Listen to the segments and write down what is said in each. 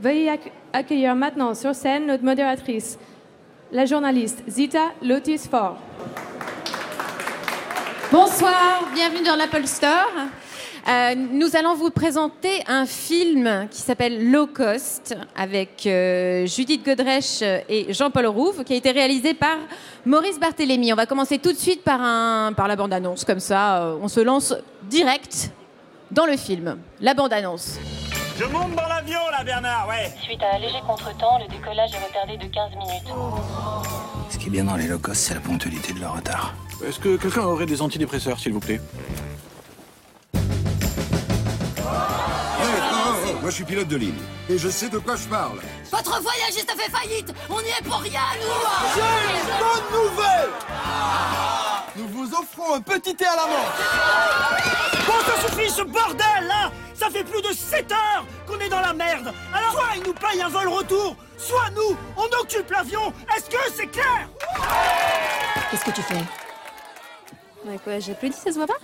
Veuillez acc- accueillir maintenant sur scène notre modératrice, la journaliste Zita Lotus Fort. Bonsoir, bienvenue dans l'Apple Store. Euh, nous allons vous présenter un film qui s'appelle Low Cost avec euh, Judith Godrèche et Jean-Paul Rouve qui a été réalisé par Maurice Barthélémy. On va commencer tout de suite par, un, par la bande-annonce, comme ça euh, on se lance direct dans le film. La bande-annonce. Je monte dans l'avion là, Bernard, ouais. Suite à un léger contretemps, le décollage est retardé de 15 minutes. Ce qui est bien dans les low cost, c'est la ponctualité de leur retard. Est-ce que quelqu'un aurait des antidépresseurs, s'il vous plaît? Moi, je suis pilote de ligne. Et je sais de quoi je parle. Votre voyagiste a fait faillite. On n'y est pour rien, nous. J'ai une bonne nouvelle. Nous vous offrons un petit thé à la menthe. Bon, ça suffit ce bordel là Ça fait plus de 7 heures qu'on est dans la merde. Alors soit ils nous payent un vol retour, soit nous, on occupe l'avion. Est-ce que c'est clair? Qu'est-ce que tu fais? Ouais, quoi, j'applaudis, ça se voit pas?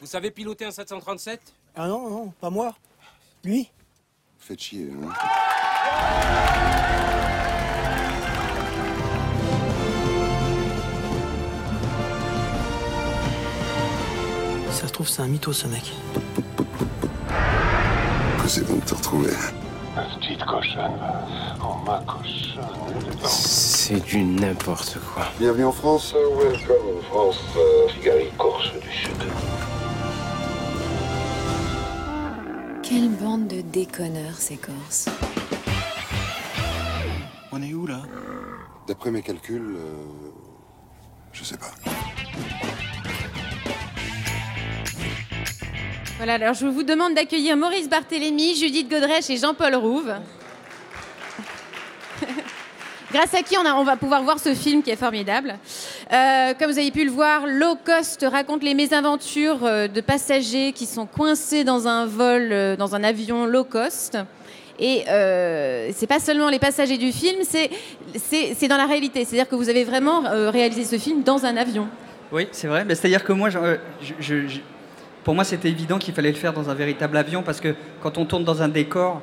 Vous savez piloter un 737 Ah non, non, pas moi. Lui Faites chier, hein. Ça se trouve, c'est un mytho, ce mec. Que c'est bon de te retrouver. Petite cochonne. Oh ma cochonne. C'est du n'importe quoi. Bienvenue en France. Welcome in France, euh, Figari Corse du Sud. Quelle bande de déconneurs ces Corses. On est où là? D'après mes calculs, euh, je sais pas. Voilà, alors je vous demande d'accueillir Maurice Barthélémy, Judith Godrèche et Jean-Paul Rouve. Grâce à qui on, a- on va pouvoir voir ce film qui est formidable. Euh, comme vous avez pu le voir, Low Cost raconte les mésaventures euh, de passagers qui sont coincés dans un vol, euh, dans un avion low cost. Et euh, c'est pas seulement les passagers du film, c'est- dans la réalité. C'est-à-dire que vous avez vraiment réalisé ce film dans un avion. Oui, c'est vrai. C'est-à-dire que moi, pour moi, c'était évident qu'il fallait le faire dans un véritable avion parce que quand on tourne dans un décor,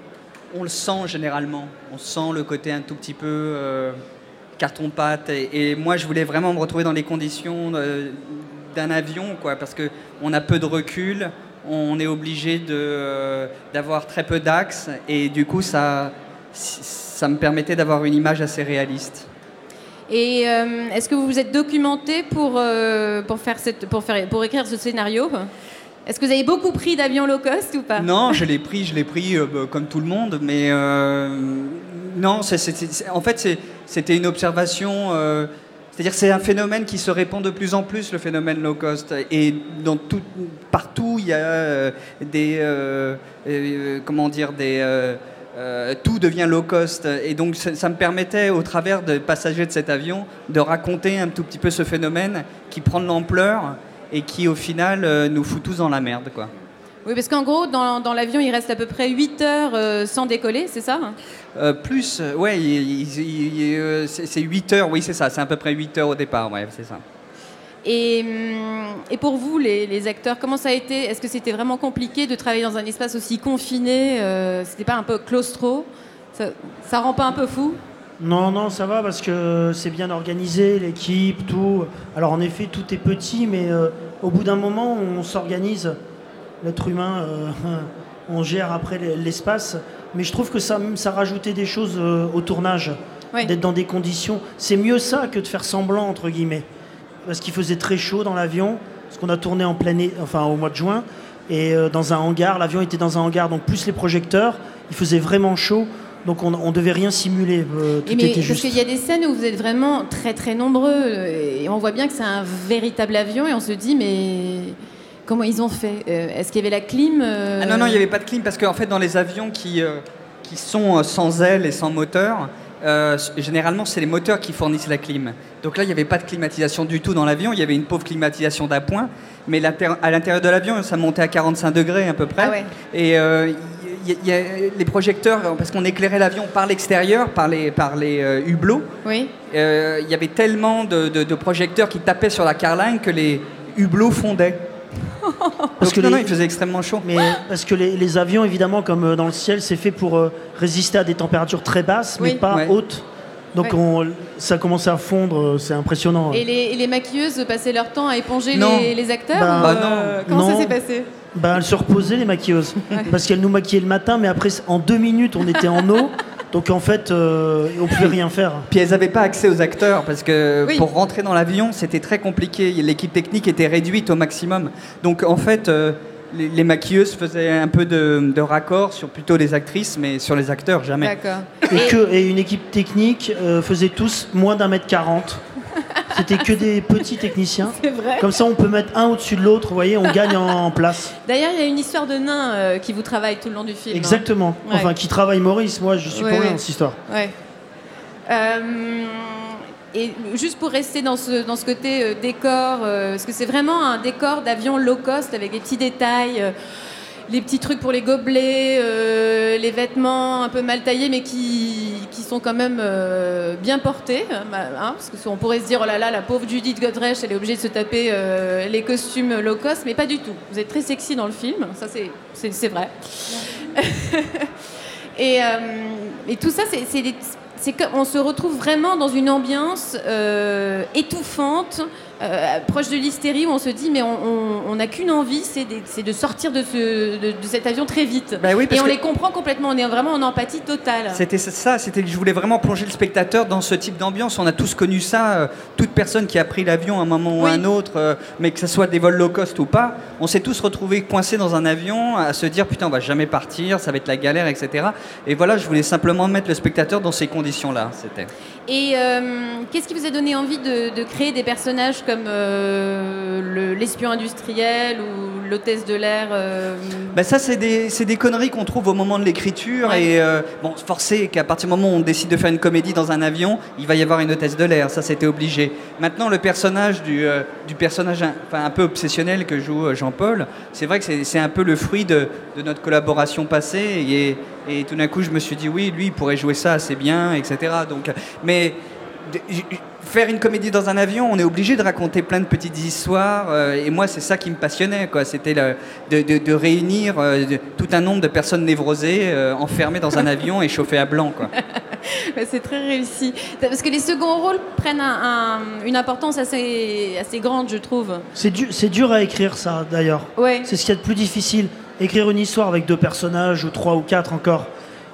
on le sent généralement. On sent le côté un tout petit peu carton-pâte. Et, et moi, je voulais vraiment me retrouver dans les conditions euh, d'un avion, quoi, parce que on a peu de recul. On est obligé euh, d'avoir très peu d'axes et du coup ça, ça me permettait d'avoir une image assez réaliste. Et euh, est-ce que vous vous êtes documenté pour, euh, pour, faire cette, pour, faire, pour écrire ce scénario? Est-ce que vous avez beaucoup pris d'avions low cost ou pas? Non, je l'ai pris, je l'ai pris euh, comme tout le monde, mais non, en fait, c'était une observation. euh, c'est-à-dire c'est un phénomène qui se répand de plus en plus, le phénomène low cost. Et dans tout, partout, il y a euh, des, euh, comment dire, des, tout devient low cost. Et donc, ça, me permettait, au travers des passagers de cet avion, de raconter un tout petit peu ce phénomène qui prend de l'ampleur et qui, au final, nous fout tous dans la merde, quoi. Oui, parce qu'en gros, dans, dans l'avion, il reste à peu près 8 heures sans décoller, c'est ça Euh, plus, euh, ouais, euh, c'est c'est 8 heures, oui, c'est ça, c'est à peu près 8 heures au départ, ouais, c'est ça. et, hum, et pour vous, les, les acteurs, comment ça a été? Est-ce que c'était vraiment compliqué de travailler dans un espace aussi confiné euh, C'était pas un peu claustro? Ça, ça rend pas un peu fou? Non, non, ça va parce que c'est bien organisé, l'équipe, tout. Alors en effet, tout est petit, mais euh, au bout d'un moment, on s'organise. L'être humain, euh, on gère après l'espace. Mais je trouve que ça, ça rajoutait des choses euh, au tournage. Oui. D'être dans des conditions. C'est mieux ça que de faire semblant, entre guillemets. Parce qu'il faisait très chaud dans l'avion, parce qu'on a tourné en plein, enfin, au mois de juin. Et euh, dans un hangar, l'avion était dans un hangar, donc plus les projecteurs, il faisait vraiment chaud. Donc on, on devait rien simuler. euh, tout Et mais, était Parce qu'il y a des scènes où vous êtes vraiment très très nombreux euh, et on voit bien que c'est un véritable avion et on se dit mais comment ils ont fait Euh, Est-ce qu'il y avait la clim euh, Ah non, non, il n'y avait pas de clim parce qu'en fait, dans les avions qui, euh, qui sont sans ailes et sans moteur, euh, généralement, c'est les moteurs qui fournissent la clim. Donc là, il n'y avait pas de climatisation du tout dans l'avion, il y avait une pauvre climatisation d'appoint, mais à l'intérieur de l'avion, ça montait à 45 degrés à peu près. Ah ouais. Et euh, il y, y a les projecteurs, parce qu'on éclairait l'avion par l'extérieur, par les, par les euh, hublots, Oui. il y avait tellement de, de- de projecteurs qui tapaient sur la carline que les hublots fondaient. Parce que non, non, il faisait extrêmement chaud. Mais parce que les, les avions, évidemment, comme euh, dans le ciel, c'est fait pour euh, résister à des températures très basses, mais Oui. pas Ouais. hautes. Donc Ouais. on, ça commençait à fondre, euh, c'est impressionnant. Et les, et les maquilleuses passaient leur temps à éponger Non. les, les acteurs Bah, ou, bah euh, non. Comment ça s'est passé? Bah, elles se reposaient, les maquilleuses. Parce qu'elles nous maquillaient le matin, mais après, en deux minutes, on était en eau. Donc en fait, euh, on pouvait rien faire. Puis elles n'avaient pas accès aux acteurs parce que Oui. pour rentrer dans l'avion, c'était très compliqué. L'équipe technique était réduite au maximum. Donc en fait, euh, les, les maquilleuses faisaient un peu de, de raccord sur plutôt les actrices, mais sur les acteurs, jamais. D'accord. Et, que, et une équipe technique euh, faisait tous moins d'un mètre quarante. C'était que des petits techniciens. C'est vrai. Comme ça, on peut mettre un au-dessus de l'autre, vous voyez, on gagne en, en place. D'ailleurs, il y a une histoire de nain euh, qui vous travaille tout le long du film. hein. Exactement. Ouais. Enfin, qui travaille Maurice, moi, je suis Ouais, pour rien ouais. cette histoire. Ouais. Euh, et juste pour rester dans ce, dans ce côté euh, décor, parce que c'est vraiment un décor d'avion low cost avec des petits détails, les petits trucs pour les gobelets, euh, les vêtements un peu mal taillés, mais qui, qui sont quand même euh, bien portés. hein, hein, parce que on pourrait se dire, oh là là, la pauvre Judith Godrèche, elle est obligée de se taper euh, les costumes low cost, mais pas du tout. Vous êtes très sexy dans le film, ça c'est- vrai. Et, et tout ça, c'est, on se retrouve vraiment dans une ambiance étouffante, euh, proche de l'hystérie, où on se dit mais on- n'a qu'une envie, c'est, de sortir de, ce, de, de cet avion très vite. Bah oui, et on les comprend complètement, on est vraiment en empathie totale. C'était ça, c'était que je voulais vraiment plonger le spectateur dans ce type d'ambiance. On a tous connu ça, euh, toute personne qui a pris l'avion à un moment ou à un autre, euh, mais que ce soit des vols low cost ou pas, on s'est tous retrouvés coincés dans un avion à se dire putain on va jamais partir, ça va être la galère, etc. Et voilà, je voulais simplement mettre le spectateur dans ces conditions-là. C'était. Et qu'est-ce qui vous a donné envie de créer des personnages comme euh, le- l'espion industriel ou l'hôtesse de l'air euh, Bah ça, c'est des, conneries qu'on trouve au moment de l'écriture. Et euh, bon, forcé qu'à partir du moment où on décide de faire une comédie dans un avion, il va y avoir une hôtesse de l'air. Ça, c'était obligé. Maintenant, le personnage du, du personnage un, enfin, un peu obsessionnel que joue Jean-Paul, c'est vrai que c'est, un peu le fruit de, de notre collaboration passée. Et, et tout d'un coup, je me suis dit, oui, lui, il pourrait jouer ça assez bien, etc. Donc, mais faire une comédie dans un avion, on est obligé de raconter plein de petites histoires. euh, et moi, c'est ça qui me passionnait. Quoi. C'était de, de- de réunir euh, de- tout un nombre de personnes névrosées, euh, enfermées dans un avion et chauffées à blanc. Quoi. Ouais, C'est très réussi. Parce que les seconds rôles prennent un- un- une importance assez, assez grande, je trouve. C'est dur, c'est dur à écrire ça d'ailleurs. Ouais. C'est ce qu'il y a de plus difficile. Écrire une histoire avec deux personnages ou trois ou quatre encore.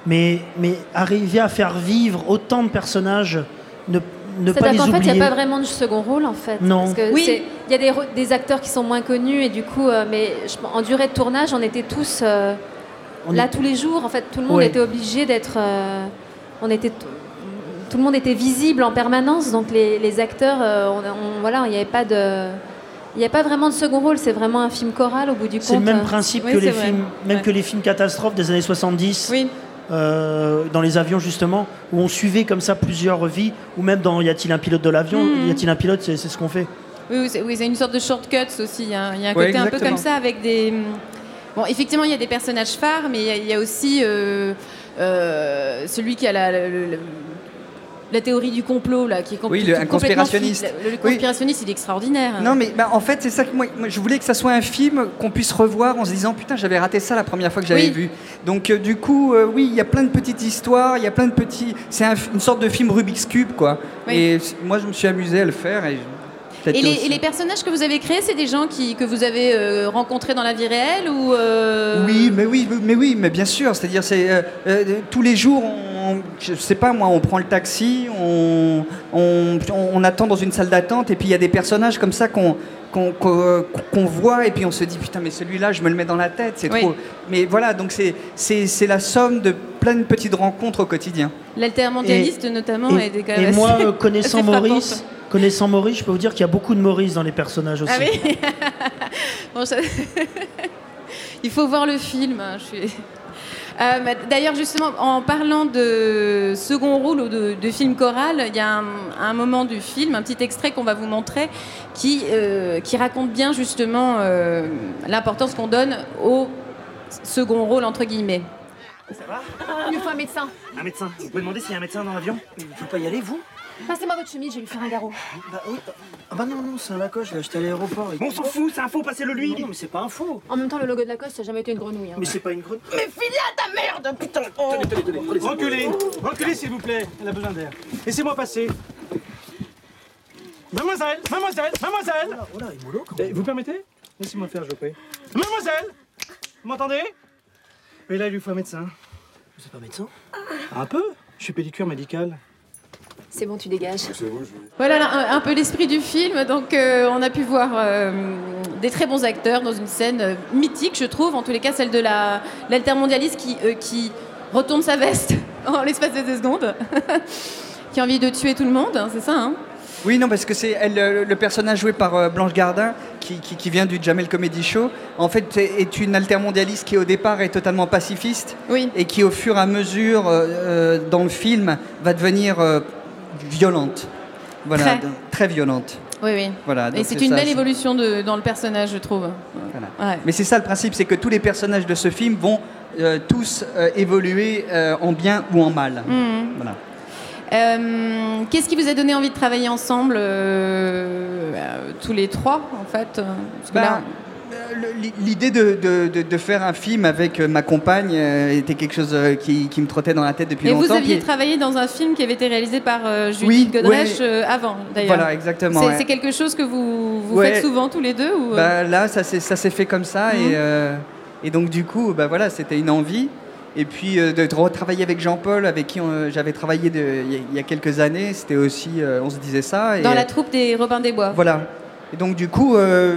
Mais, mais arriver à faire vivre autant de personnages, ne, ne pas les C'est-à-dire qu'en fait, il oublier. n'y a pas vraiment de second rôle, en fait. Non. Parce que Oui. c'est- il y a des, acteurs qui sont moins connus, et du coup, euh, mais je- en durée de tournage, on était tous euh, On là est- tous les jours. En fait, tout le monde Ouais. était obligé d'être. euh, on était. Tout le monde était visible en permanence, donc les, les acteurs, euh, on, on- voilà, il n'y avait pas de. Il n'y a pas vraiment de second rôle, c'est vraiment un film choral au bout du compte. C'est le même principe Oui, que les vrai. films, même Ouais. que les films catastrophes des années 70, Oui. Euh, dans les avions justement, où on suivait comme ça plusieurs vies, ou même dans Y a-t-il un pilote de l'avion Mhm. Y a-t-il un pilote C'est ce qu'on fait. Oui, oui, c'est oui, une sorte de shortcuts aussi. Il y a, il y a un Ouais, côté un peu comme ça avec des. Bon, effectivement, il y a des personnages phares, mais il y a, il y a aussi euh, euh, celui qui a la, la théorie du complot, là, qui est Oui, le- un conspirationniste. Le, le Oui. conspirationniste, il est extraordinaire. Non, mais bah, en fait, c'est ça que moi, moi, je voulais que ça soit un film qu'on puisse revoir en se disant putain, j'avais raté ça la première fois que j'avais Oui. vu. Donc, euh, du coup, euh, oui, il y a plein de petites histoires, il y a plein de petits. C'est un- une sorte de film Rubik's Cube, quoi. Oui. Et moi, je me suis amusé à le faire. Et, les, aussi- et les personnages que vous avez créés, c'est des gens qui, que vous avez euh, rencontrés dans la vie réelle ou euh, Oui, mais oui, mais oui, mais bien sûr. C'est-à-dire, c'est euh, tous les jours, on, je sais pas moi, on prend le taxi, on, on, on attend dans une salle d'attente, et puis il y a des personnages comme ça qu'on qu'on voit, et puis on se dit putain, mais celui-là, je me le mets dans la tête, c'est Oui. trop. Mais voilà, donc c'est c'est c'est la somme de plein de petites rencontres au quotidien. l'altermondialiste notamment et, est des quand et même moi, assez- euh, connaissant frappante. Maurice, connaissant Maurice, je peux vous dire qu'il y a beaucoup de Maurice dans les personnages aussi. Ah oui Bon, ça- Il faut voir le film. hein, je suis- Euh, mais D'ailleurs, justement, en parlant de second rôle ou de, de film choral, il y a un, un moment du film, un petit extrait qu'on va vous montrer, qui, euh, qui raconte bien justement euh, l'importance qu'on donne au second rôle, entre guillemets. Ça va? Il nous faut un médecin. Un médecin Vous pouvez demander s'il y a un médecin dans l'avion? Vous pouvez pas y aller, vous? Passez-moi votre chemise, je vais lui faire un garrot. Bah oui. Ah bah non, non, c'est un Lacoste, je l'ai acheté à l'aéroport. Bon, on s'en fout, c'est un faux, passez-le lui Non, mais c'est pas un faux En même temps, le logo de Lacoste, ça n'a jamais été une grenouille. hein. Mais c'est pas une grenouille. Mais filia ta merde, putain Tenez, tenez, tenez, prenez ça. Reculez Reculez, s'il vous plaît. Elle a besoin d'air. Laissez-moi passer. Mademoiselle Mademoiselle Mademoiselle Oh là, il est mollo, quand Eh, Vous permettez? Laissez-moi faire, je vous prie. Mademoiselle Vous m'entendez? Mais là, il lui faut un médecin. C'est pas médecin? Un peu Je suis pédicure médicale. C'est bon, tu dégages. Voilà là, un, un peu l'esprit du film. Donc, euh, on a pu voir euh, des très bons acteurs dans une scène euh, mythique, je trouve. En tous les cas, celle de la l'altermondialiste qui, euh, qui retourne sa veste en l'espace de deux secondes, qui a envie de tuer tout le monde. hein, c'est ça, hein? Oui, non, parce que c'est elle, le personnage joué par euh, Blanche Gardin, qui, qui- qui vient du Jamel Comedy Show, en fait est est une altermondialiste qui au départ est totalement pacifiste, et qui au fur et à mesure euh, dans le film va devenir euh, violente. Voilà, Très. donc, très violente. Oui, oui. Voilà, Et c'est une ça, belle évolution de, dans le personnage, je trouve. Ouais. Mais c'est ça le principe, c'est que tous les personnages de ce film vont euh, tous euh, évoluer euh, en bien ou en mal. Mhm. Voilà. Qu'est-ce qui vous a donné envie de travailler ensemble, tous les trois, en fait Parce que Ben, là- L'idée de, de- de- faire un film avec euh, ma compagne euh, était quelque chose euh, qui, qui me trottait dans la tête depuis Et longtemps. vous aviez puis- travaillé dans un film qui avait été réalisé par euh, Judith Oui, Godrèche ouais. euh, avant, d'ailleurs. Voilà, exactement, C'est ouais. quelque chose que vous, vous Ouais. faites souvent tous les deux ou, euh? Bah, là, ça s'est fait comme ça. Mhm. Et, euh, et donc, du coup, bah, voilà, c'était une envie. Et puis, euh, de retravailler avec Jean-Paul, avec qui euh, j'avais travaillé il y, a- il y a quelques années, c'était aussi, euh, on se disait ça. Et, Dans euh, la troupe des Robins des Bois. Voilà. Et donc du coup, euh,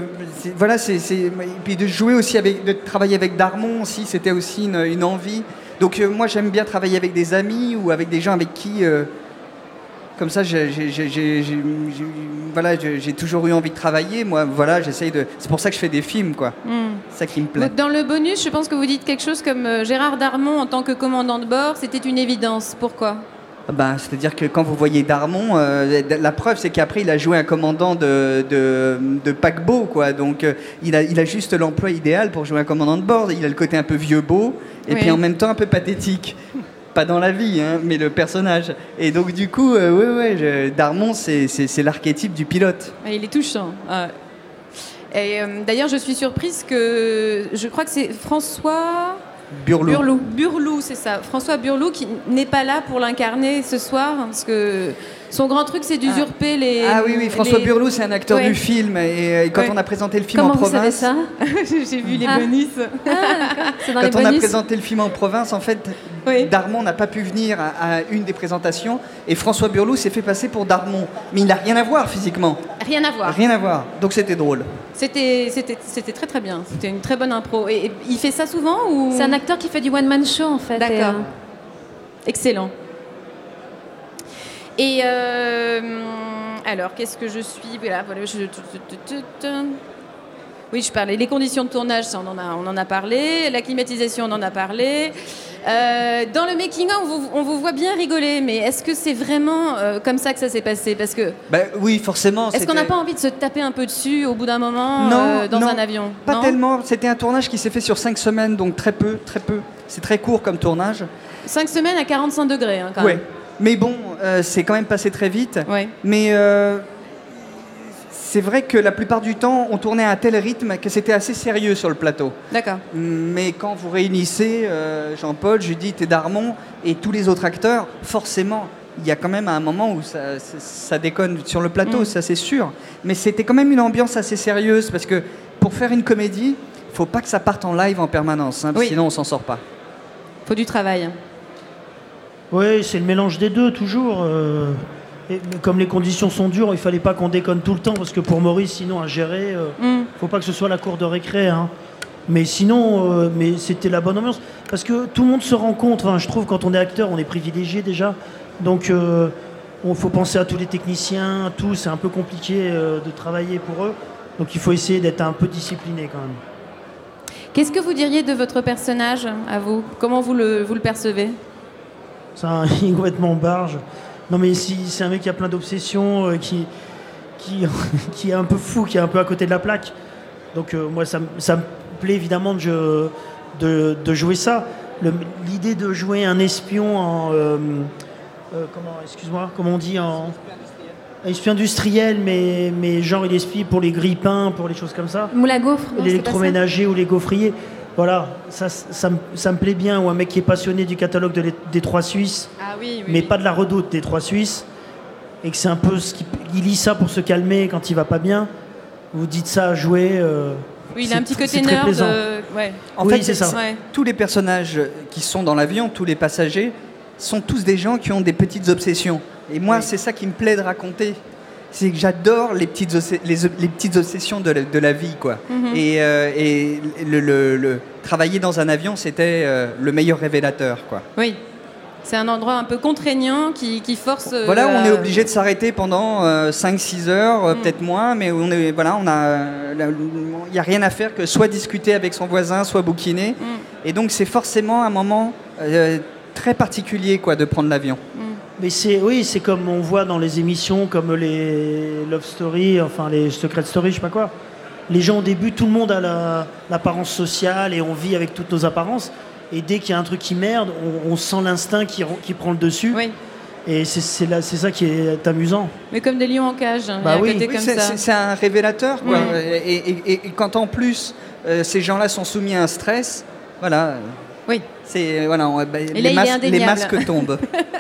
voilà, c'est, et puis de jouer aussi avec, de travailler avec Darmon aussi, c'était aussi une, une envie. Donc euh, moi j'aime bien travailler avec des amis ou avec des gens avec qui, euh, comme ça, j'ai, voilà, j'ai, toujours eu envie de travailler. Moi, voilà, j'essaye de. C'est pour ça que je fais des films, quoi. Hmm. C'est ça qui me plaît. Donc, Dans le bonus, je pense que vous dites quelque chose comme Gérard Darmon en tant que commandant de bord, c'était une évidence. Pourquoi? Ben, c'est-à-dire que quand vous voyez Darmon, euh, la preuve c'est qu'après il a joué un commandant de, de, de paquebot, quoi. Donc euh, il, a, il a juste l'emploi idéal pour jouer un commandant de bord. Il a le côté un peu vieux beau et Oui. puis en même temps un peu pathétique. Pas dans la vie, hein, mais le personnage. Et donc du coup, euh, ouais, ouais, je- Darmon c'est, l'archétype du pilote. Ah, Il est touchant. Et d'ailleurs, je suis surprise que je crois que c'est François Burlou. Burlou, c'est ça. François Burlou qui n'est pas là pour l'incarner ce soir parce que son grand truc c'est d'usurper les. Ah oui, oui, François les- Burlou c'est un acteur Ouais. du film. Et, quand Ouais. on a présenté le film Comment en vous savez province. ça J'ai vu les Ah. bonus. C'est dans Quand les on a présenté le film en province, en fait, Darmon n'a pas pu venir à, à une des présentations et François Burlou s'est fait passer pour Darmon. Mais il n'a rien à voir physiquement. Rien à voir. Rien à voir. Donc c'était drôle. C'était, c'était, c'était très très bien. C'était une très bonne impro. Et, et il fait ça souvent ou? C'est un acteur qui fait du one-man show en fait. D'accord. et, euh, Excellent. Et euh, alors, qu'est-ce que je suis? Voilà, voilà. je- Oui, je parlais. Les conditions de tournage, ça, on en a, on en a parlé. La climatisation, on en a parlé. Euh, dans le making of, on vous, on vous voit bien rigoler, mais est-ce que c'est vraiment euh, comme ça que ça s'est passé? Parce que Ben oui, forcément. est-ce qu'on n'a pas envie de se taper un peu dessus au bout d'un moment non, euh, dans non, un avion? Pas Non? tellement. C'était un tournage qui s'est fait sur 5 semaines, donc très peu, très peu. C'est très court comme tournage. 5 semaines à 45 degrés, hein, quand Ouais. même. Mais bon, euh, c'est quand même passé très vite. Ouais. Mais euh, c'est vrai que la plupart du temps, on tournait à un tel rythme que c'était assez sérieux sur le plateau. D'accord. Mais quand vous réunissez euh, Jean-Paul, Judith et Darmon et tous les autres acteurs, forcément, il y a quand même un moment où ça, ça- ça déconne sur le plateau, Mm. ça c'est sûr. Mais c'était quand même une ambiance assez sérieuse parce que pour faire une comédie, il faut pas que ça parte en live en permanence, hein, Oui. sinon on s'en sort pas. Faut du travail. Oui, c'est le mélange des deux, toujours. euh, et- comme les conditions sont dures, il fallait pas qu'on déconne tout le temps, parce que pour Maurice, sinon, à gérer, euh, Mm. faut pas que ce soit la cour de récré. hein. Mais sinon, euh, mais c'était la bonne ambiance. Parce que tout le monde se rencontre. hein. Je trouve quand on est acteur, on est privilégié déjà. Donc, euh, il faut penser à tous les techniciens, tout. C'est un peu compliqué euh, de travailler pour eux. Donc, il faut essayer d'être un peu discipliné quand même. Qu'est-ce que vous diriez de votre personnage à vous? Comment vous le, vous le percevez? Un il est complètement barge. Non mais si, c'est un mec qui a plein d'obsessions, euh, qui, qui, qui est un peu fou, qui est un peu à côté de la plaque. Donc euh, moi ça, me- ça me plaît évidemment de, je- de, de jouer ça. l'idée de jouer un espion en. euh, comment, excuse-moi, comment on dit en. Espion industriel, mais, mais genre il espie pour les grippins, pour les choses comme ça. C'est pas ça? L'électroménager ou les gaufriers. Voilà, ça, ça, me- ça me plaît bien. Ou un mec qui est passionné du catalogue de des Trois Suisses, Ah oui, oui. mais oui. pas de la redoute des Trois Suisses. Et que c'est un peu ce qu'il il lit ça pour se calmer quand il va pas bien. Vous dites ça à jouer. euh, Oui, il a un petit côté nerd. plaisant. euh, ouais. En Oui, fait, c'est ça. Ouais. tous les personnages qui sont dans l'avion, tous les passagers, sont tous des gens qui ont des petites obsessions. Et moi, c'est ça qui me plaît de raconter. C'est que j'adore les petites, les, les petites obsessions de la, de la vie, quoi. Mhm. Et, euh, et le, le- le- travailler dans un avion, c'était euh, le meilleur révélateur, quoi. Oui. C'est un endroit un peu contraignant qui, qui force. euh, Voilà, on est obligé de s'arrêter pendant 5-6 heures, Mm. euh, peut-être moins, mais on est, voilà, on a, il n'y a rien à faire que soit discuter avec son voisin, soit bouquiner. Mm. Et donc c'est forcément un moment très particulier, quoi, de prendre l'avion. Mais c'est oui, c'est comme on voit dans les émissions comme les Love Story, enfin les Secret Story, je sais pas quoi. Les gens au début, tout le monde a la- l'apparence sociale et on vit avec toutes nos apparences. Et dès qu'il y a un truc qui merde, on, on sent l'instinct qui, ren- qui prend le dessus. Et c'est c'est là- c'est ça qui est amusant. Mais comme des lions en cage. hein, Bah oui. c'est- un révélateur, quoi. Et, et- et- et quand en plus euh, ces gens-là sont soumis à un stress, voilà. Oui. C'est voilà, on- bah, là, les, mas- masques tombent.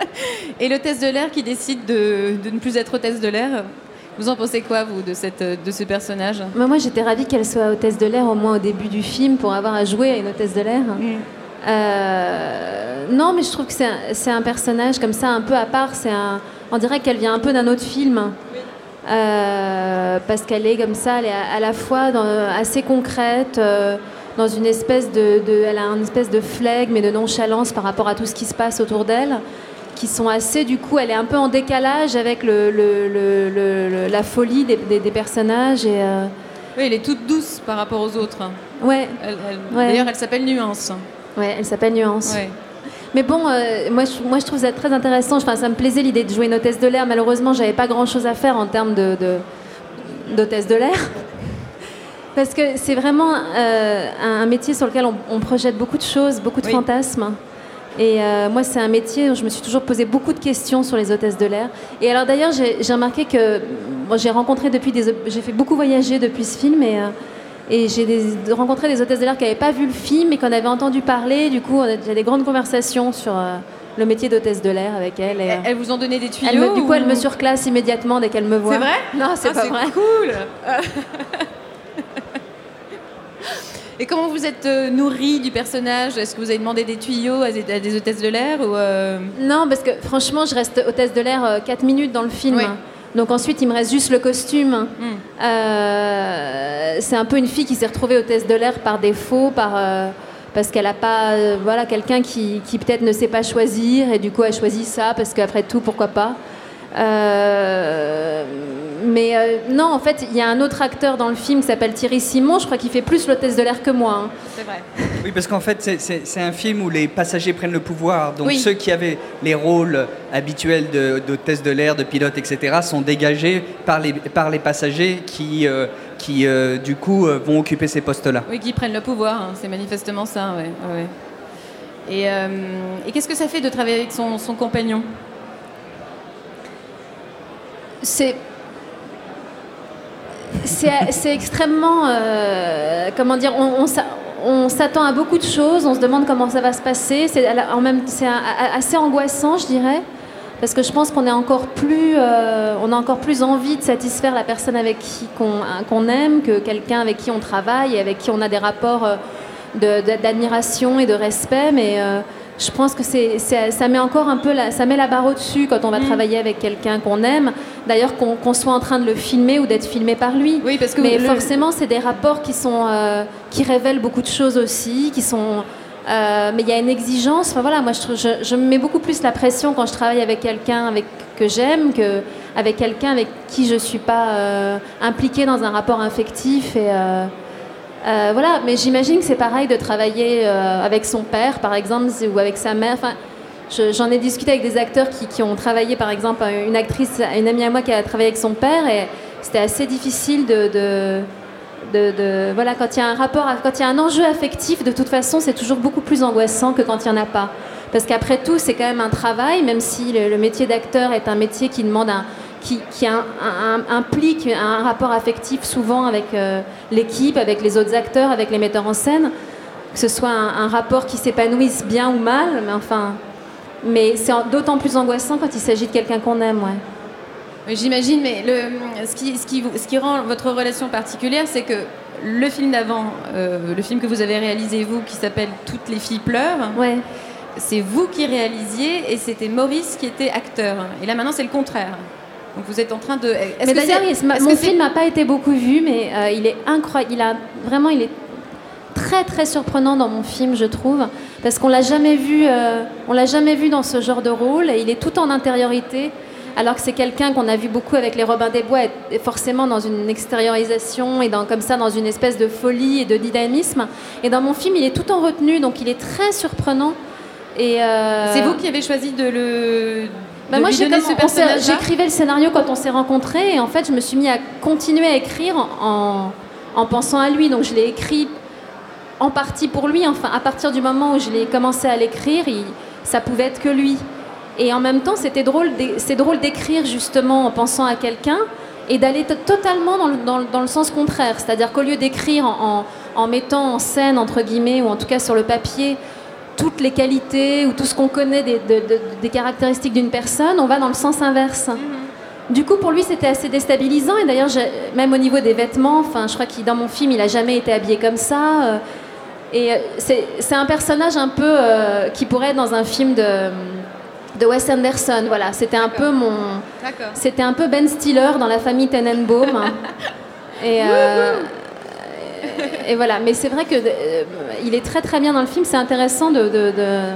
Et l'hôtesse de l'air qui décide de, de ne plus être hôtesse de l'air. Vous en pensez quoi, vous, de, cette, de ce personnage? Mais moi, j'étais ravie qu'elle soit hôtesse de l'air au moins au début du film pour avoir à jouer à une hôtesse de l'air. Euh, non, mais je trouve que c'est un, personnage comme ça un peu à part. C'est un, on dirait qu'elle vient un peu d'un autre film. Euh, parce qu'elle est comme ça, elle est à, à la fois dans- assez concrète, euh, dans une espèce de, de- elle a une espèce de flegme et de nonchalance par rapport à tout ce qui se passe autour d'elle, qui sont assez, du coup, elle est un peu en décalage avec le, le- le- le- le- la folie des, des- des personnages et euh, Oui, elle est toute douce par rapport aux autres. ouais. D'ailleurs, elle s'appelle Nuance. Ouais, elle s'appelle Nuance. Ouais. Mais bon, euh, moi, je, moi je trouve ça très intéressant. Enfin, ça me plaisait l'idée de jouer une hôtesse de l'air. Malheureusement, j'avais pas grand chose à faire en termes de, de- d'hôtesse de l'air. Parce que c'est vraiment euh, un, métier sur lequel on, on projette beaucoup de choses, beaucoup de Oui. fantasmes. Et euh, moi, c'est un métier où je me suis toujours posé beaucoup de questions sur les hôtesses de l'air. Et alors d'ailleurs, j'ai, remarqué que moi, j'ai rencontré depuis des, j'ai fait beaucoup voyager depuis ce film et, euh, et j'ai des- rencontré des hôtesses de l'air qui n'avaient pas vu le film et qu'on avait entendu parler. Du coup, j'ai des grandes conversations sur euh, le métier d'hôtesse de l'air avec elle. Et, euh, Elles vous ont donné des tuyaux elle me- du coup, elle ou- me surclasse immédiatement dès qu'elle me voit. C'est vrai? Non, c'est Ah, pas vrai. cool. Et comment vous êtes euh, nourri du personnage? Est-ce que vous avez demandé des tuyaux à des, hôtesses de l'air ou euh, Non, parce que franchement, je reste hôtesse de l'air 4 minutes dans le film. Oui. Donc ensuite, il me reste juste le costume. Hmm. Euh, c'est un peu une fille qui s'est retrouvée hôtesse de l'air par défaut, par, euh, parce qu'elle n'a pas euh, voilà, quelqu'un qui, qui peut-être ne sait pas choisir, et du coup, elle choisit ça, parce qu'après tout, pourquoi pas. Euh, mais euh, non, en fait, il y a un autre acteur dans le film qui s'appelle Thierry Simon, je crois qu'il fait plus l'hôtesse de l'air que moi. hein. C'est vrai. Oui, parce qu'en fait, c'est- un film où les passagers prennent le pouvoir. Donc Oui. ceux qui avaient les rôles habituels d'hôtesse de, l'air, de pilote, etc., sont dégagés par les, par les passagers qui, euh, qui euh, du coup, euh, vont occuper ces postes-là. Oui, qui prennent le pouvoir, hein, c'est manifestement ça, ouais. ouais, ouais. Et, euh, et qu'est-ce que ça fait de travailler avec son, son compagnon? C'est c'est extrêmement euh, comment dire on, on s'a- on s'attend à beaucoup de choses on se demande comment ça va se passer. C'est assez angoissant je dirais parce que je pense qu'on est encore plus euh, on a encore plus envie de satisfaire la personne avec qui qu'on aime que quelqu'un avec qui on travaille et avec qui on a des rapports euh, d'admiration et de respect. Mais je pense que c'est, ça met encore un peu la, ça met la barre au-dessus quand on va travailler avec quelqu'un qu'on aime. D'ailleurs, qu'on, soit en train de le filmer ou d'être filmé par lui. Oui, parce que Mais le- forcément, c'est des rapports qui sont, euh, qui révèlent beaucoup de choses aussi, qui sont. euh, mais il y a une exigence. Enfin voilà, moi je, je, je me mets beaucoup plus la pression quand je travaille avec quelqu'un avec que j'aime que avec quelqu'un avec qui je suis pas euh, impliquée dans un rapport affectif et. Euh, voilà, mais j'imagine que c'est pareil de travailler euh, avec son père, par exemple, ou avec sa mère. Enfin, je- j'en ai discuté avec des acteurs qui, ont travaillé, par exemple, une actrice, une amie à moi qui a travaillé avec son père, et c'était assez difficile de, de, de, voilà, quand il y a un rapport, quand il y a un enjeu affectif, de toute façon, c'est toujours beaucoup plus angoissant que quand il n'y en a pas. Parce qu'après tout, c'est quand même un travail, même si le métier d'acteur est un métier qui demande un, qui, qui un- un- un- implique un rapport affectif souvent avec euh, l'équipe, avec les autres acteurs, avec les metteurs en scène, que ce soit un, un rapport qui s'épanouisse bien ou mal, mais enfin, mais c'est d'autant plus angoissant quand il s'agit de quelqu'un qu'on aime, ouais. Oui, J'imagine, mais le, ce, qui, ce, qui, vous- ce qui rend votre relation particulière, c'est que le film d'avant, euh, le film que vous avez réalisé vous, qui s'appelle Toutes les filles pleurent, c'est vous qui réalisiez et c'était Maurice qui était acteur. Et là maintenant, c'est le contraire. Donc vous êtes en train de. Mais d'ailleurs, mon film n'a pas été beaucoup vu, mais euh, il est incroyable. Il a vraiment, il est très très surprenant dans mon film, je trouve, parce qu'on l'a jamais vu, euh, on l'a jamais vu dans ce genre de rôle. Et il est tout en intériorité, alors que c'est quelqu'un qu'on a vu beaucoup avec les Robins des Bois, et- forcément dans une extériorisation et dans comme ça dans une espèce de folie et de dynamisme. Et dans mon film, il est tout en retenue, donc il est très surprenant. Euh, C'est vous qui avez choisi de le. Bah moi, j'écrivais le scénario quand on s'est rencontrés et en fait, je me suis mis à continuer à écrire en, en pensant à lui. Donc, je l'ai écrit en partie pour lui. Enfin, à partir du moment où je l'ai commencé à l'écrire, ça pouvait être que lui. Et en même temps, c'était drôle, c'est drôle d'écrire justement en pensant à quelqu'un et d'aller to- totalement dans le, dans le- dans le sens contraire. C'est-à-dire qu'au lieu d'écrire en, en- en mettant en scène, entre guillemets, ou en tout cas sur le papier, toutes les qualités ou tout ce qu'on connaît des, de- de- des caractéristiques d'une personne, on va dans le sens inverse. Du coup, pour lui, c'était assez déstabilisant. Et d'ailleurs, même au niveau des vêtements, enfin, je crois qu'il dans mon film, il a jamais été habillé comme ça. euh, Et euh, c'est un personnage un peu euh, qui pourrait être dans un film de, de Wes Anderson. Voilà, c'était un peu mon, c'était un peu Ben Stiller dans la famille Tenenbaum. et, euh, et voilà, mais c'est vrai que euh, il est très très bien dans le film. C'est intéressant de, de, de-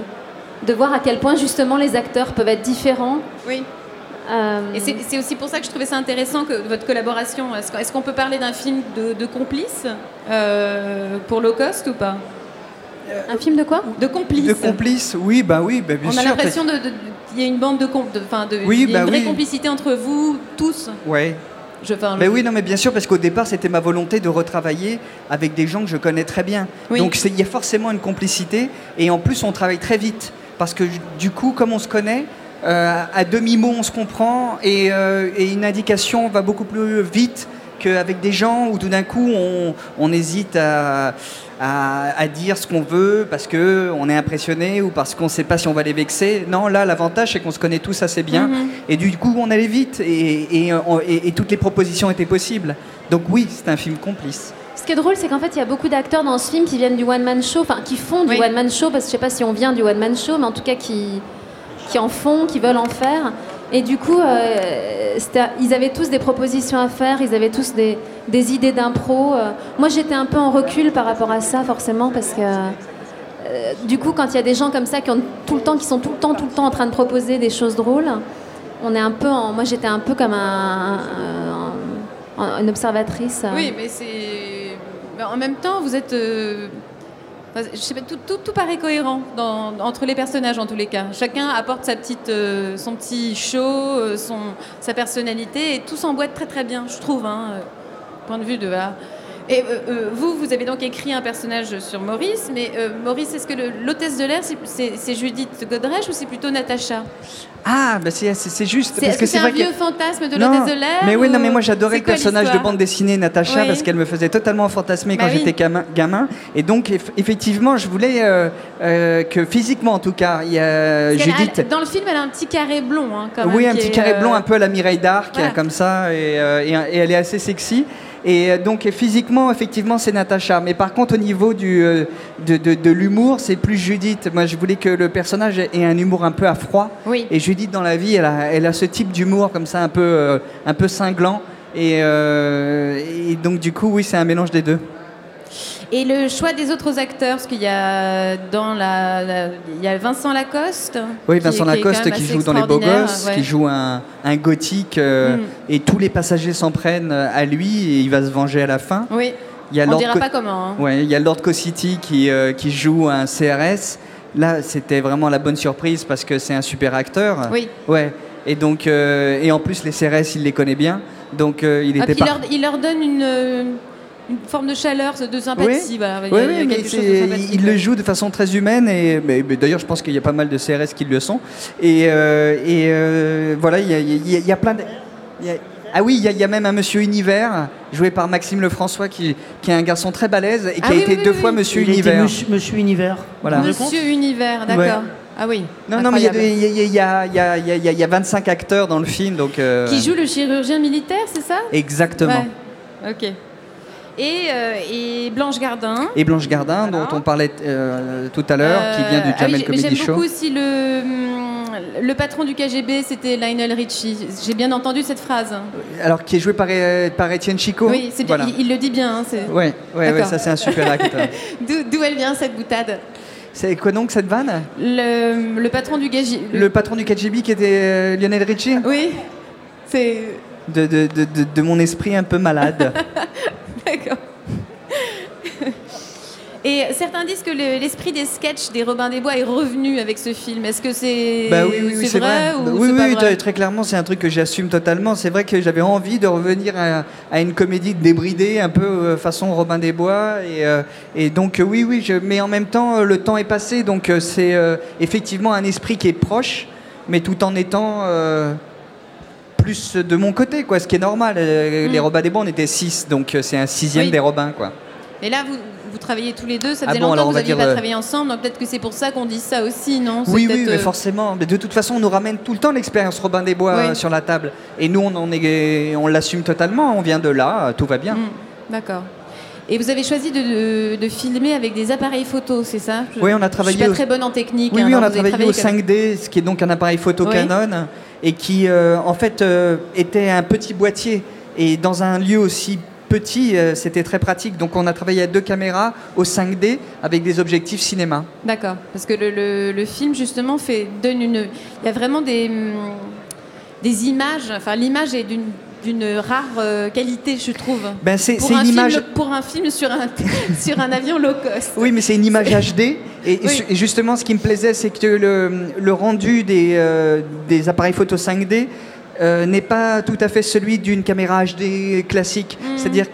de voir à quel point justement les acteurs peuvent être différents. Oui. Euh, Et c'est aussi pour ça que je trouvais ça intéressant que votre collaboration. Est-ce qu'on peut parler d'un film de, de complice euh, pour low cost ou pas? Un film de quoi? De complice. De complices, oui, bah oui, bah bien On sûr. a l'impression qu'il y a une bande de, com- de, enfin, de Oui, y a bah une vraie oui. complicité entre vous tous. Ouais. Je, enfin, Mais oui, non, mais bien sûr, parce qu'au départ, c'était ma volonté de retravailler avec des gens que je connais très bien. Oui. Donc, il y a forcément une complicité. Et en plus, on travaille très vite. Parce que du coup, comme on se connaît, euh, à demi-mot, on se comprend. Et, euh, et une indication va beaucoup plus vite qu'avec des gens où tout d'un coup, on, on hésite à, à- à dire ce qu'on veut parce qu'on est impressionné ou parce qu'on ne sait pas si on va les vexer. Non, là, l'avantage, c'est qu'on se connaît tous assez bien. Mhm. Et du coup, on allait vite et, et, on- et- et toutes les propositions étaient possibles. Donc oui, c'est un film complice. Ce qui est drôle, c'est qu'en fait, il y a beaucoup d'acteurs dans ce film qui viennent du one-man show, enfin, qui font du Oui. one-man show, parce que je sais pas si on vient du one-man show, mais en tout cas qui, qui en font, qui veulent en faire. Et du coup, euh, ils avaient tous des propositions à faire, ils avaient tous des, idées d'impro. euh. Moi, j'étais un peu en recul par rapport à ça, forcément, parce que euh, du coup, quand il y a des gens comme ça qui, ont tout le temps, qui sont tout le temps, tout le temps en train de proposer des choses drôles, on est un peu en- moi, j'étais un peu comme un, un- un- une observatrice. Oui, mais c'est. En même temps, vous êtes. Tout, paraît cohérent entre les personnages en tous les cas. Chacun apporte sa petite, euh, son petit show, euh, sa personnalité, et tout s'emboîte très très bien, je trouve. Hein, euh, point de vue de. voilà. Et euh, euh, vous, vous avez donc écrit un personnage sur Maurice, mais euh, Maurice, est-ce que l'hôtesse de l'air, c'est- Judith Godrèche ou c'est plutôt Natacha? Ah, bah c'est juste. C'est c'est un vrai vieux que- fantasme de l'hôtesse de l'air Mais oui, non, mais moi j'adorais le personnage de bande dessinée Natacha Oui. parce qu'elle me faisait totalement fantasmer quand Bah oui. j'étais gamin, gamin. Et donc, eff- effectivement, je voulais euh, que physiquement, en tout cas, y a a- Judith. dans le film, elle a un petit carré blond, hein, quand même, Oui, un petit est, carré blond un peu à la Mireille d'Arc, voilà. comme ça, et, et- et elle est assez sexy. Et euh, donc, physiquement, effectivement, c'est Natacha. Mais par contre, au niveau du, euh, de, de- de l'humour, c'est plus Judith. Moi, je voulais que le personnage ait un humour un peu à froid. Oui. Et Judith, dans la vie, elle a, elle a ce type d'humour, comme ça, un peu, euh, un peu cinglant. Et, euh, et donc, du coup, oui, c'est un mélange des deux. Et le choix des autres acteurs, parce qu'il y a dans la, la- il y a Vincent Lacoste. Oui, Vincent qui Lacoste qui joue dans Les Beaux Gosses, ouais. qui joue un, un gothique, euh, Mm. et tous les passagers s'en prennent à lui, et il va se venger à la fin. Oui. Il y a On Lord dira pas comment. hein. Ouais, il y a Lord City qui, euh, qui joue un CRS. Là, c'était vraiment la bonne surprise parce que c'est un super acteur. Oui. Ouais. Et donc, euh, et en plus, les CRS, il les connaît bien. Donc, euh, il Ah, était il, par- leur, il leur donne une, euh, une forme de chaleur, de sympathie. Voilà. Oui, il oui, mais le joue de façon très humaine et mais- mais d'ailleurs je pense qu'il y a pas mal de CRS qui le sont et, euh, et euh, voilà il y a, y y plein de il y a- ah oui il y, a, il y a même un Monsieur Univers joué par Maxime Lefrançois qui, qui est un garçon très balèze et qui Ah a oui, été oui, deux oui, fois oui. Monsieur Il a été Univers. Monsieur, Monsieur Univers. Voilà. Monsieur Univers, d'accord. Ouais. Ah oui. Non, non, mais il y, a des- incroyable. il y a- il y a- il y a- il y a- il y a- il y a 25 acteurs dans le film, donc... euh, Qui joue le chirurgien militaire, c'est ça Exactement. Ouais. Ok. Et, euh, et Blanche Gardin. Et Blanche Gardin, dont on parlait euh, tout à l'heure, qui vient du Euh, ah oui, Jamel j'ai- Comedy J'aime Show. beaucoup aussi le, hum, le patron du KGB, c'était Lionel Richie. J'ai bien entendu cette phrase. Alors, qui est joué par, par Étienne Chico. Oui, c'est bien, Voilà. il, il le dit bien. hein, c'est- Ouais, ouais, ouais, D'accord. ça c'est un super acteur. D'où elle vient cette boutade c'est quoi donc cette vanne le, le patron du KGB. Le patron du KGB qui était Lionel Richie Oui, c'est. de, de, de- de mon esprit un peu malade. D'accord. Et certains disent que le- l'esprit des sketchs des Robin des Bois est revenu avec ce film. Est-ce que c'est Bah oui, oui, oui, c'est vrai, ou Bah oui, oui, vrai très- clairement, c'est un truc que j'assume totalement. C'est vrai que j'avais envie de revenir à, à une comédie débridée, un peu euh, façon Robin des Bois. Et, euh, et donc, euh, oui, oui, je, mais en même temps, le temps est passé. Donc, c'est euh, effectivement un esprit qui est proche, mais tout en étant euh, plus de mon côté, quoi, ce qui est normal. Euh, Mm. Les Robins des Bois, on était six, donc euh, c'est un sixième Oui. des Robins, quoi. Et là, vous, vous travaillez tous les deux, ça Ah faisait bon, alors longtemps on que vous va n'aviez pas euh, travaillé ensemble, donc peut-être que c'est pour ça qu'on dit ça aussi, non? Oui, oui, mais euh, forcément. Mais de toute façon, on nous ramène tout le temps l'expérience Robin des Bois Oui. sur la table. Et nous, on, en est, on l'assume totalement. On vient de là, tout va bien. Mm, D'accord. Et vous avez choisi de, de- de filmer avec des appareils photo, c'est ça? Je- Oui, on a travaillé Je suis pas au- très bonne en technique. Oui, hein, oui, on a travaillé au avec- 5D, ce qui est donc un appareil photo Oui. Canon, et qui, euh, en fait, euh, était un petit boîtier. Et dans un lieu aussi petit, euh, c'était très pratique. Donc, on a travaillé à deux caméras au 5D avec des objectifs cinéma. D'accord, parce que le, film justement fait donne une, il y a vraiment des hum, des images. Enfin, l'image est d'une d'une rare euh, qualité, je trouve. Ben, c'est- pour c'est un une film- image- pour un film sur un sur un avion low cost. Oui, mais c'est une image HD. Et, Oui. justement, ce qui me plaisait, c'est que le, le rendu des, euh, des appareils photo 5D euh, n'est pas tout à fait celui d'une caméra HD classique. Mhm. C'est-à-dire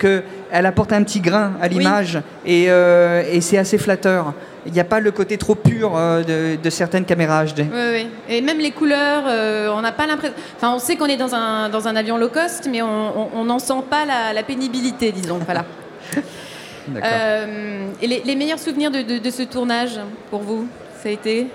qu'elle apporte un petit grain à l'image et, euh, et c'est assez flatteur. Il n'y a pas le côté trop pur euh, de, de certaines caméras HD. Oui, oui. Et même les couleurs, euh, on n'a pas l'impression. Enfin, on sait qu'on est dans un, dans un avion low cost, mais on n'en sent pas la, la pénibilité, disons. Voilà. D'accord. Euh, et les, les meilleurs souvenirs de, de- de ce tournage pour vous, ça a été?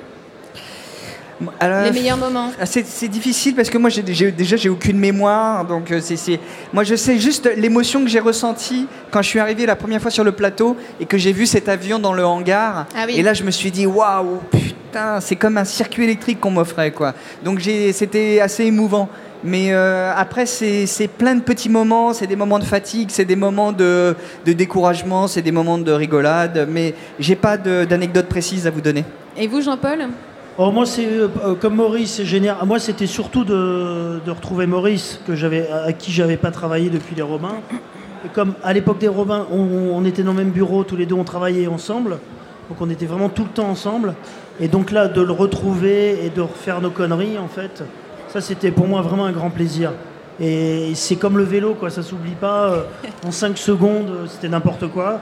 Alors, les meilleurs moments. Ah, C'est difficile parce que moi j'ai déjà j'ai aucune mémoire donc euh, c'est moi je sais juste l'émotion que j'ai ressentie quand je suis arrivé la première fois sur le plateau et que j'ai vu cet avion dans le hangar. Ah oui. et là je me suis dit waouh putain c'est comme un circuit électrique qu'on m'offrait quoi. Donc c'était assez émouvant. Mais euh, après c'est plein de petits moments c'est des moments de fatigue c'est des moments de, de découragement c'est des moments de rigolade. Mais j'ai pas d'anecdote précise à vous donner. Et vous, Jean-Paul? Oh, moi, c'est euh, euh, comme Maurice, c'est génial. Moi, c'était surtout de, de retrouver Maurice, que j'avais, à qui j'avais pas travaillé depuis les Robins. Et comme à l'époque des Robins, on, on était dans le même bureau, tous les deux, on travaillait ensemble. Donc, on était vraiment tout le temps ensemble. Et donc là, de le retrouver et de refaire nos conneries, en fait, ça, c'était pour moi vraiment un grand plaisir. Et c'est comme le vélo, quoi, ça s'oublie pas. euh, en 5 secondes, c'était n'importe quoi.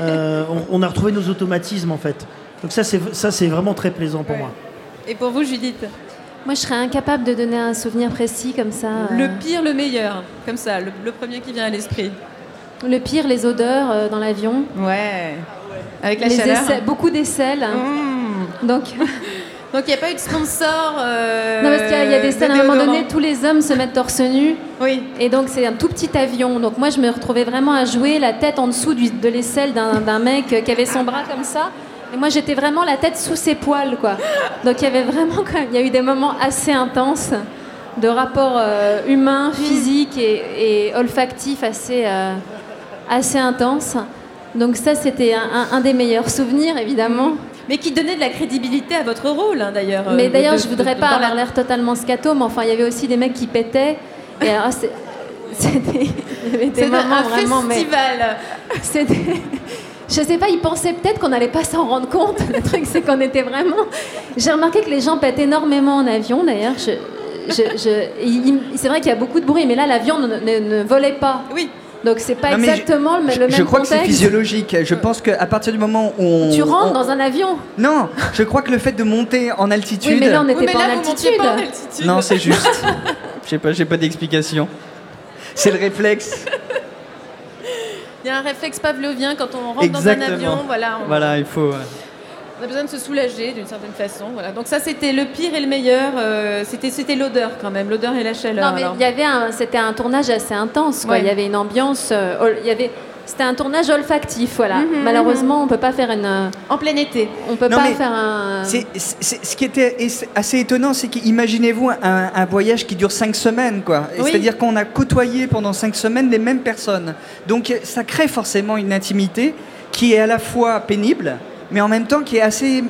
Euh, on, on a retrouvé nos automatismes, en fait. Donc ça, c'est, ça, c'est vraiment très plaisant pour moi. Et pour vous, Judith Moi, je serais incapable de donner un souvenir précis comme ça. euh. Le pire, le meilleur, comme ça, le, le premier qui vient à l'esprit. Le pire, les odeurs euh, dans l'avion. Ouais. Avec la Les chaleur. beaucoup d'aisselles. Donc, Donc il n'y a pas eu de sponsor. euh, non, parce qu'il y a- il y a des de scènes à un moment donné, tous les hommes se mettent torse nu. Oui. Et donc c'est un tout petit avion. Donc moi, je me retrouvais vraiment à jouer la tête en dessous du- de l'aisselle d'un mec qui avait son bras comme ça. Et moi, j'étais vraiment la tête sous ses poils, quoi. Donc il y avait vraiment, quand même- il y a eu des moments assez intenses de rapports euh, humains, physiques et, et olfactifs assez, euh, assez intenses. Donc ça, c'était un, des meilleurs souvenirs, évidemment. Mais qui donnait de la crédibilité à votre rôle, hein, d'ailleurs. Mais euh, d'ailleurs, de- je de- voudrais de- pas avoir la- l'air totalement scato, mais enfin, il y avait aussi des mecs qui pétaient. Et alors, c'était moments un vraiment, mais festival. c'était. Je sais pas, ils pensaient peut-être qu'on n'allait pas s'en rendre compte. Le truc, c'est qu'on était vraiment. J'ai remarqué que les gens pètent énormément en avion, d'ailleurs. Je, je, je- il- il- C'est vrai qu'il y a beaucoup de bruit, mais là, l'avion ne, ne- ne volait pas. Oui. Donc c'est pas Non, mais je- exactement le, même Je crois que c'est physiologique. Je pense qu'à partir du moment où on. Tu rentres on- dans un avion. Non, je crois que le fait de monter en altitude. Oui, mais là on n'était Oui, mais pas, là, en vous montiez altitude. pas en altitude. Non, c'est juste. Je sais pas, j'ai pas d'explication. C'est le réflexe. Il y a un réflexe pavlovien quand on rentre Exactement. dans un avion. Voilà, on, Voilà, il faut. ouais. on a besoin de se soulager d'une certaine façon. Voilà. Donc ça, c'était le pire et le meilleur. euh, c'était c'était l'odeur quand même, l'odeur et la chaleur. Non, mais alors. il y avait un, c'était un tournage assez intense. Quoi. Ouais. Il y avait une ambiance. euh, ol- il y avait, c'était un tournage olfactif. Voilà. Mhm, Malheureusement, on peut pas faire une. En plein été. On peut Non, pas faire un. C'est- c'est- ce qui était assez étonnant, c'est qu'imaginez-vous un, un voyage qui dure cinq semaines, quoi. Oui. C'est-à-dire qu'on a côtoyé pendant cinq semaines les mêmes personnes. Donc ça crée forcément une intimité qui est à la fois pénible, mais en même temps qui est assez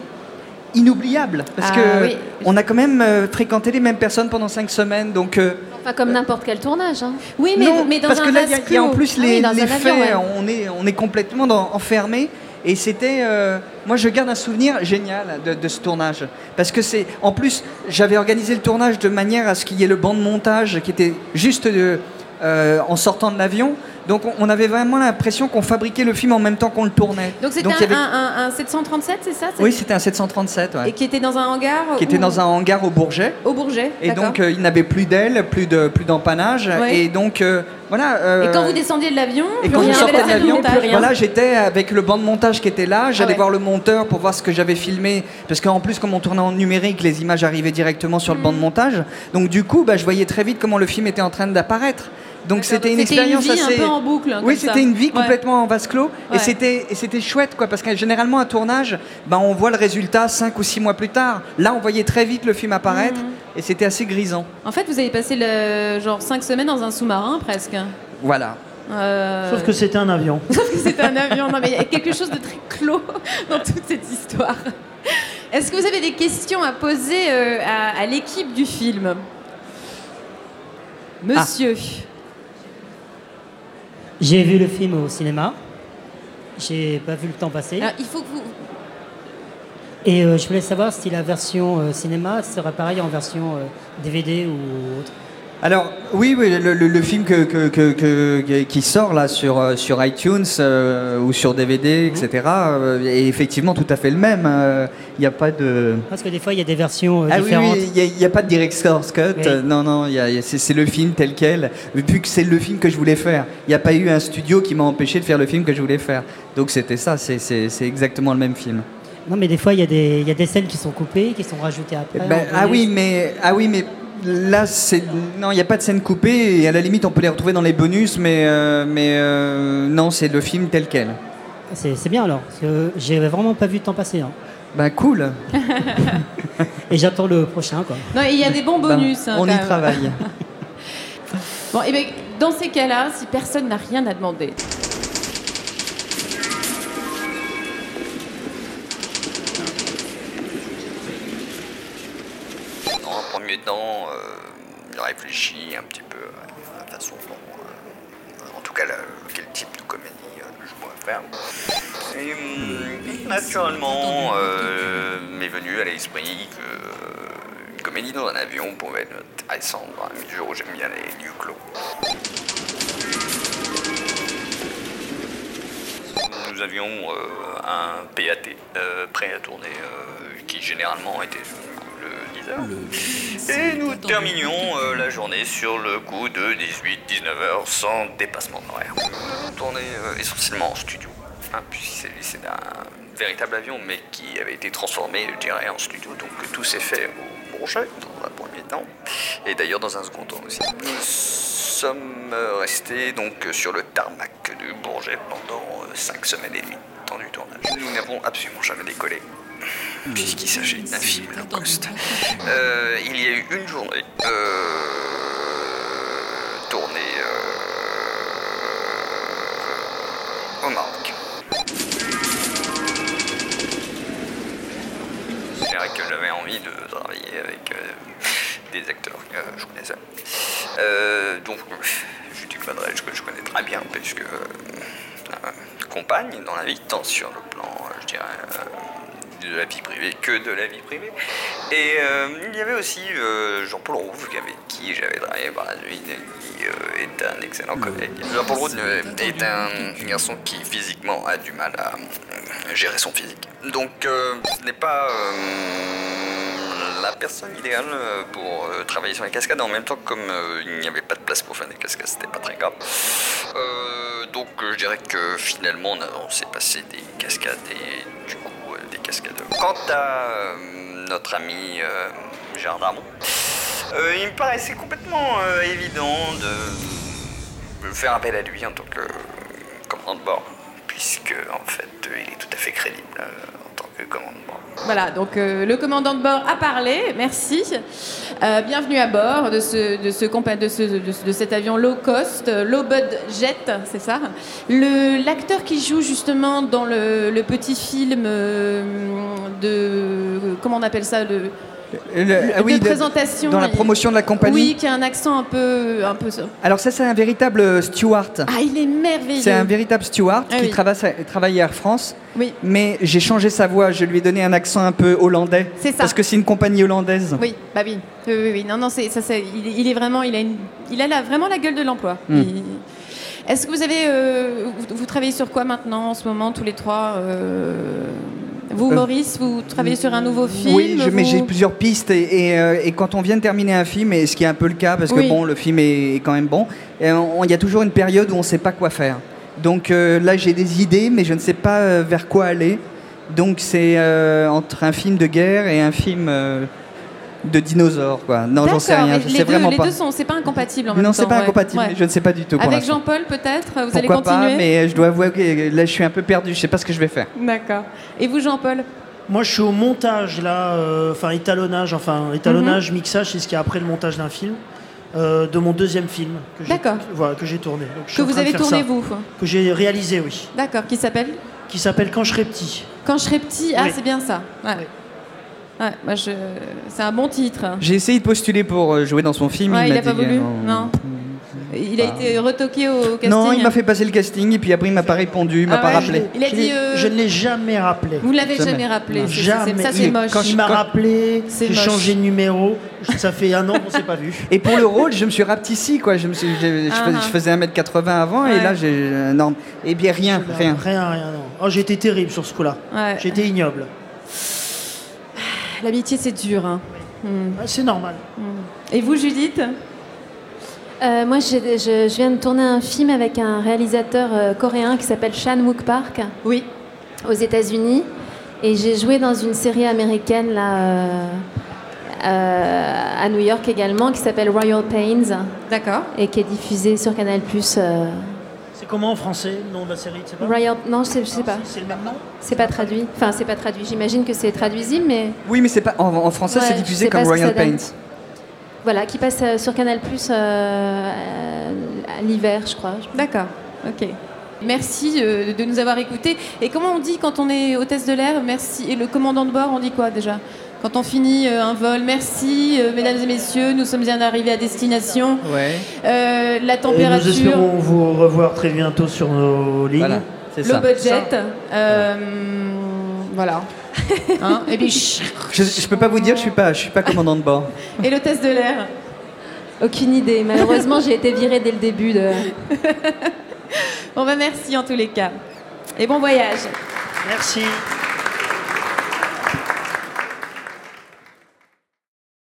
inoubliable. Parce Ah, que oui. on a quand même euh, fréquenté les mêmes personnes pendant cinq semaines. Donc euh, Enfin, comme n'importe quel tournage. hein. Oui, mais, non, mais dans parce un que là, il y a- vase il y, a en plus Ah oui, les, avion, ouais. on est, on est complètement dans- enfermé. Et c'était, euh, moi, je garde un souvenir génial de, de ce tournage, parce que c'est, en plus, j'avais organisé le tournage de manière à ce qu'il y ait le banc de montage qui était juste euh, euh, en sortant de l'avion. Donc, on, avait vraiment l'impression qu'on fabriquait le film en même temps qu'on le tournait. Donc c'était un, avait- un- un- un 737, c'est ça Oui, c'était un 737, ouais, Et qui était dans un hangar qui était dans un hangar au Bourget. Au Bourget. Et donc, euh, il n'avait plus d'aile, plus de plus d'empannage. Et donc, euh, voilà. euh, Et quand vous descendiez de l'avion, et quand sortais la de l'avion, voilà, j'étais avec le banc de montage qui était là. J'allais Ah ouais. voir le monteur pour voir ce que j'avais filmé. Parce qu'en plus, comme on tournait en numérique, les images arrivaient directement sur le banc de Mm. montage. Donc, du coup, bah, je voyais très vite comment le film était en train d'apparaître. Donc, c'était une C'était une expérience vie un assez. peu en boucle, hein, oui, c'était une vie Ouais. complètement en vase clos. Ouais. Et c'était et c'était chouette, quoi. Parce que généralement, un tournage, bah, on voit le résultat cinq ou six mois plus tard. Là, on voyait très vite le film apparaître. Mm. Et c'était assez grisant. En fait, vous avez passé le, genre 5 semaines dans un sous-marin presque. Voilà. Euh, Sauf que c'était un avion. Sauf que c'était un avion. Non, mais il y a quelque chose de très clos dans toute cette histoire. Est-ce que vous avez des questions à poser euh, à, à l'équipe du film? Monsieur. J'ai vu le film au cinéma. J'ai pas vu le temps passer. Alors, il faut que vous. Et euh, je voulais savoir si la version euh, cinéma serait pareille en version euh, DVD ou autre. Alors oui, oui le, le- le film que, que- que- que- qui sort là sur, euh, sur iTunes euh, ou sur DVD, etc. euh, est effectivement tout à fait le même. euh, Il n'y a pas de... Parce que des fois, il y a des versions Ah oui, différentes. oui, il n'y a, pas de director's cut. Oui. euh, Non, non, c'est le film tel quel. Vu que c'est le film que je voulais faire. Il n'y a pas eu un studio qui m'a empêché de faire le film que je voulais faire. Donc c'était ça, c'est- exactement le même film. Non, mais des fois, il y, a des- il y a des scènes qui sont coupées, qui sont rajoutées après. Ben, en ah oui, mais ah oui, mais là c'est non, il n'y a pas de scène coupée et à la limite on peut les retrouver dans les bonus, mais euh, mais euh, non, c'est le film tel quel. C'est c'est bien alors, parce que j'ai vraiment pas vu le temps passer. hein. Ben cool. Et j'attends le prochain, quoi. Non, il y a des bons Ben, bonus. hein, on y même. travaille. Bon, et bien, dans ces cas-là, si personne n'a rien à demander. Euh, j'ai réfléchi un petit peu à la façon dont, euh, en tout cas, quel type de comédie euh, je pourrais faire. Et hum, naturellement, m'est venu à l'esprit que euh, une comédie dans un avion pouvait être intéressante dans la mesure où j'aime bien les lieux clos. Nous avions un PAT prêt à tourner qui généralement était le 10h. Et nous terminions euh, la journée sur le coup de 18-19 heures sans dépassement d'horaire. On tournait euh, essentiellement en studio, hein, puisqu'il s'agissait d'un véritable avion mais qui avait été transformé, je dirais, en studio. Donc tout s'est fait au Bourget dans un premier temps et d'ailleurs dans un second temps aussi. Nous sommes euh, restés donc sur le tarmac du Bourget pendant 5 semaines et demie temps du tournage. Nous n'avons absolument jamais décollé. Puisqu'il s'agit d'un film low cost. Euh, il y a eu une journée euh, tournée euh, au Maroc. Je dirais que j'avais envie de travailler avec euh, des acteurs que je connaissais. Donc, Judith Godrèche, que je connais très bien, puisque compagne dans la vie, tant sur le plan, je dirais, de la vie privée que de la vie privée. Et euh, il y avait aussi euh, Jean-Paul Rouve, avec qui j'avais travaillé par la suite, qui euh, est un excellent collègue. Jean-Paul Rouve est un garçon qui physiquement a du mal à gérer son physique. Donc ce n'est pas la personne idéale pour travailler sur les cascades. En même temps, comme il n'y avait pas de place pour faire des cascades, c'était pas très grave. Donc je dirais que finalement on, a- on s'est passé des cascades et du Quant à euh, notre ami euh, Darmon, euh, il me paraissait complètement évident de, faire appel à lui en tant que commandant de bord, puisque en fait il est tout à fait crédible commandant. Voilà, donc euh, le commandant de bord a parlé, merci. Euh, bienvenue à bord de, ce, de, ce, de, ce- de ce- de cet avion low cost, euh, low budget, c'est ça L'acteur qui joue justement dans le, le petit film de. Comment on appelle ça le, Le- ah oui, de de- présentation. dans la promotion de la compagnie. Oui, qui a un accent un peu. Un peu... Alors ça, c'est un véritable euh, steward. Ah, il est merveilleux. C'est un véritable steward Ah qui oui. travaille, travaille à Air France. Oui. Mais j'ai changé sa voix, je lui ai donné un accent un peu hollandais. C'est ça. Parce que c'est une compagnie hollandaise. Oui, bah oui. Oui, oui, oui. Non, non, c'est, ça, c'est- il, est- il est vraiment, il a, une- il a la- vraiment la gueule de l'emploi. Mm. Il- Est-ce que vous avez, euh, vous, vous travaillez sur quoi maintenant en ce moment, tous les trois euh, Vous, Euh, Maurice, vous travaillez sur un nouveau film Oui, je- mais vous- j'ai plusieurs pistes et, et, et quand on vient de terminer un film, et ce qui est un peu le cas parce que bon, le film est, est quand même bon, il y a toujours une période où on ne sait pas quoi faire. Donc euh, là, j'ai des idées, mais je ne sais pas vers quoi aller. Donc c'est euh, entre un film de guerre et un film euh, de dinosaures, quoi. Non, j'en sais rien, je les sais deux, vraiment les pas. deux sont, c'est pas incompatible en même Non, temps. c'est pas ouais. incompatible, Ouais. je ne sais pas du tout pour Avec. Jean-Paul, peut-être Vous allez Pourquoi continuer pas, mais je dois avouer que là, je suis un peu perdu, je sais pas ce que je vais faire. D'accord. Et vous, Jean-Paul? Moi, je suis au montage, là, euh, enfin, étalonnage, enfin, étalonnage, mixage, c'est ce qui est après le montage d'un film, euh, de mon deuxième film que j'ai D'accord. voilà, que j'ai tourné. Donc, je suis Que vous avez tourné, ça. vous Que j'ai réalisé, oui. D'accord, qui s'appelle? Qui s'appelle Quand je serai petit. Quand je serai petit. Ah, Oui. c'est bien ça. Ouais. Ouais, moi, je... c'est un bon titre. J'ai essayé de postuler pour euh, jouer dans son film. Ouais, il m'a a pas voulu Non. Il a Bah. été retoqué au casting Non, il m'a fait passer le casting et puis après il m'a pas répondu, il m'a Ah pas ouais, rappelé. Il a Je dit. euh, Je ne l'ai jamais rappelé. Vous l'avez jamais, rappelé. Jamais. Ça, c'est moche. Il m'a quand- rappelé, j'ai changé de numéro. Ça fait un an qu'on s'est pas vu. Et pour le rôle, je me suis rapetissé quoi. Je, me suis, je, je Ah, fais- ah. je faisais 1m80 avant et là j'ai euh, non. Et bien rien, rien. Rien, rien, non. Oh, été terrible sur ce coup-là. Ouais. Été ignoble. L'amitié, c'est dur. hein. Hmm. Ah, C'est normal. Et vous, Judith? Euh, moi, je, je viens de tourner un film avec un réalisateur euh, coréen qui s'appelle Chan Wook Park. Oui. Aux États-Unis. Et j'ai joué dans une série américaine là, euh, euh, à New York également, qui s'appelle Royal Pains. D'accord. Et qui est diffusée sur Canal Plus. Comment en français le nom de la série tu sais pas Royal, non, je sais, je sais pas. C'est le même nom C'est pas traduit. Enfin, c'est pas traduit. J'imagine que c'est traduisible, mais Oui, mais c'est pas en, en français, Ouais, c'est diffusé comme Royal. Pains. voilà, qui passe euh, sur Canal Plus euh, à l'hiver, je crois. D'accord. Ok. Merci euh, de nous avoir écoutés. Et comment on dit quand on est hôtesse de l'air? Merci. Et le commandant de bord, on dit quoi déjà? Quand on finit euh, un vol, merci, euh, mesdames et messieurs, nous sommes bien arrivés à destination. Ouais. Euh, la Et nous température. espérons vous revoir très bientôt sur nos lignes. Voilà, c'est Low ça. budget. euh, voilà. Hein, et, puis, Je, je peux pas vous dire, je suis pas, je suis pas commandant de bord. et l'hôtesse de l'air. Aucune idée. Malheureusement, j'ai été virée dès le début de. Bon, bah merci en tous les cas. Et bon voyage. Merci.